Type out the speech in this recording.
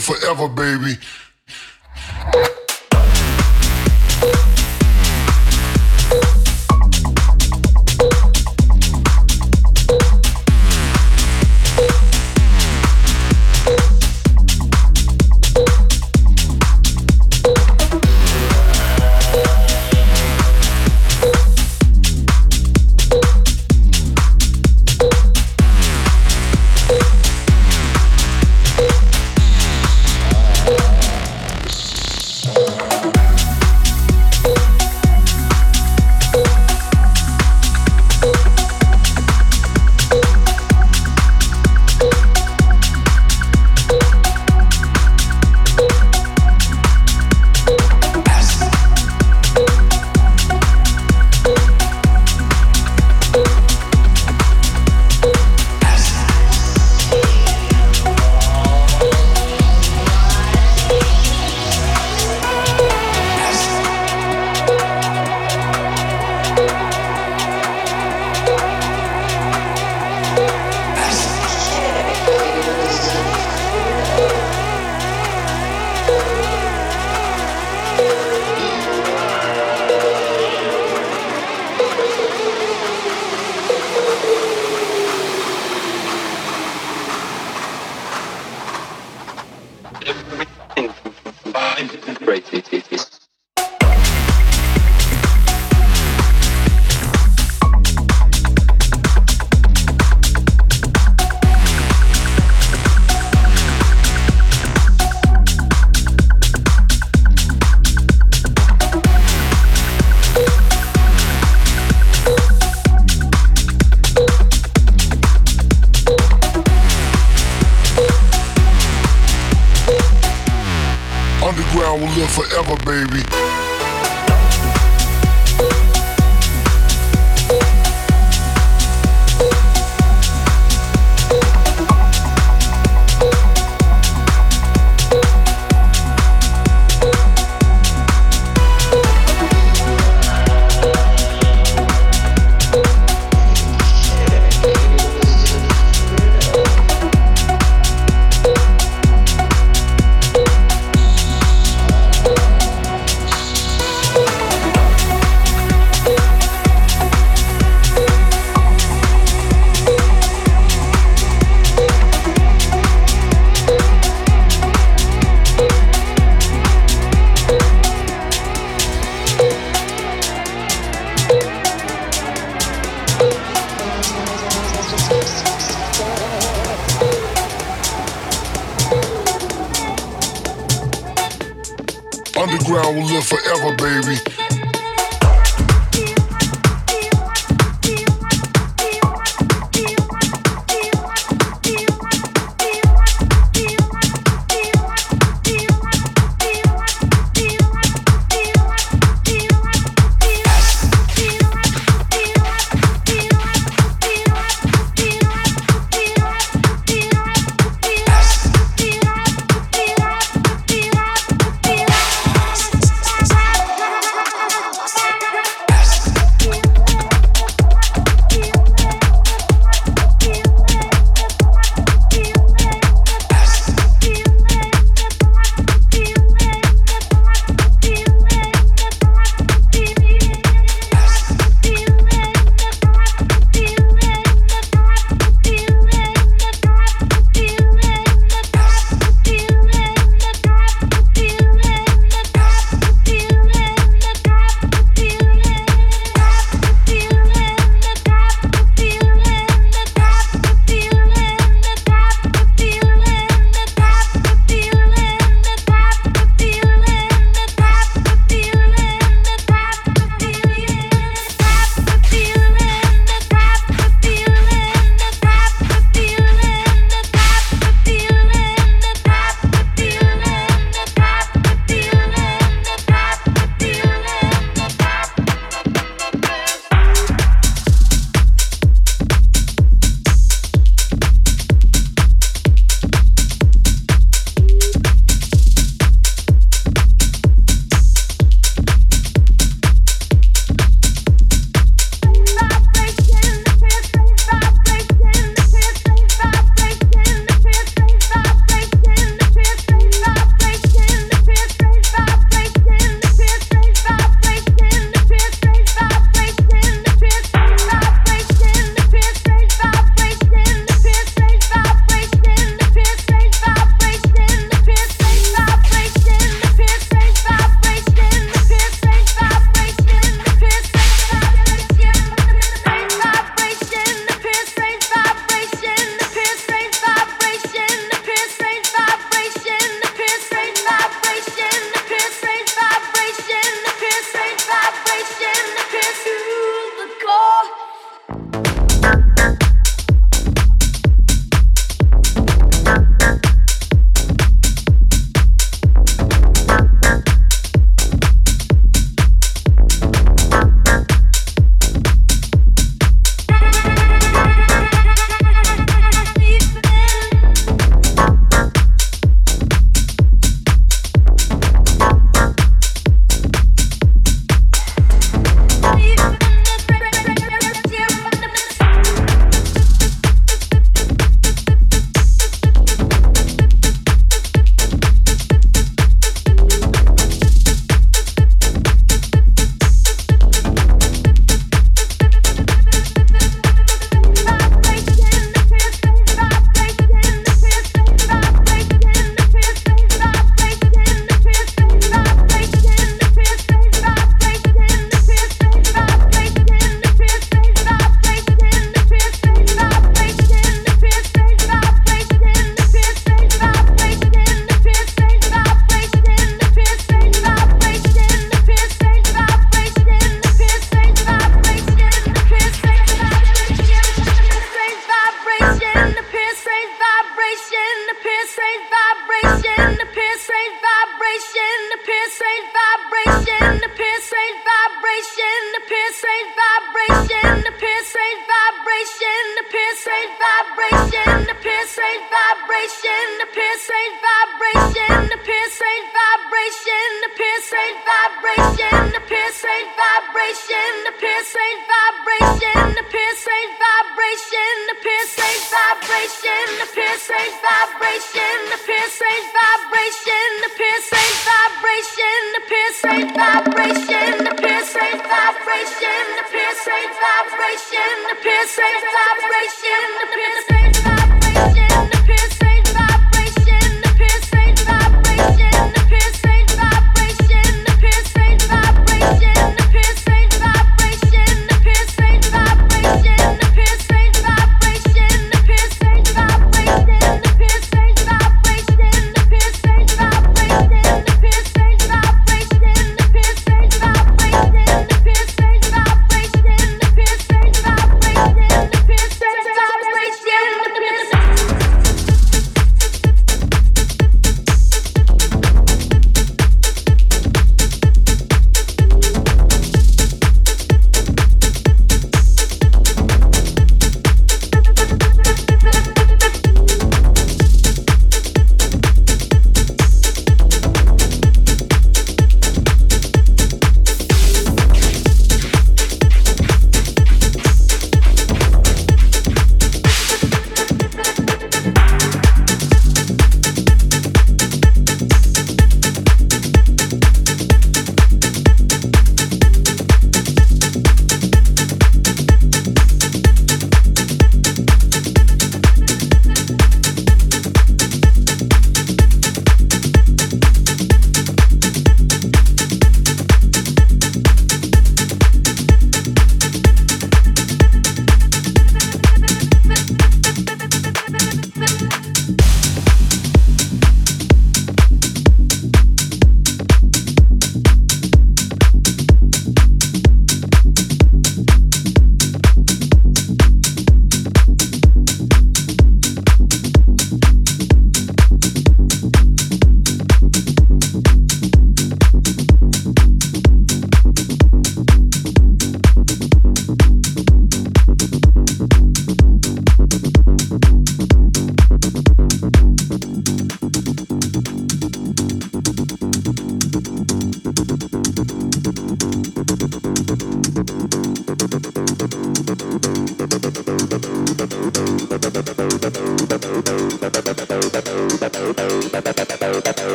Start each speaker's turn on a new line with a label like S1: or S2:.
S1: forever,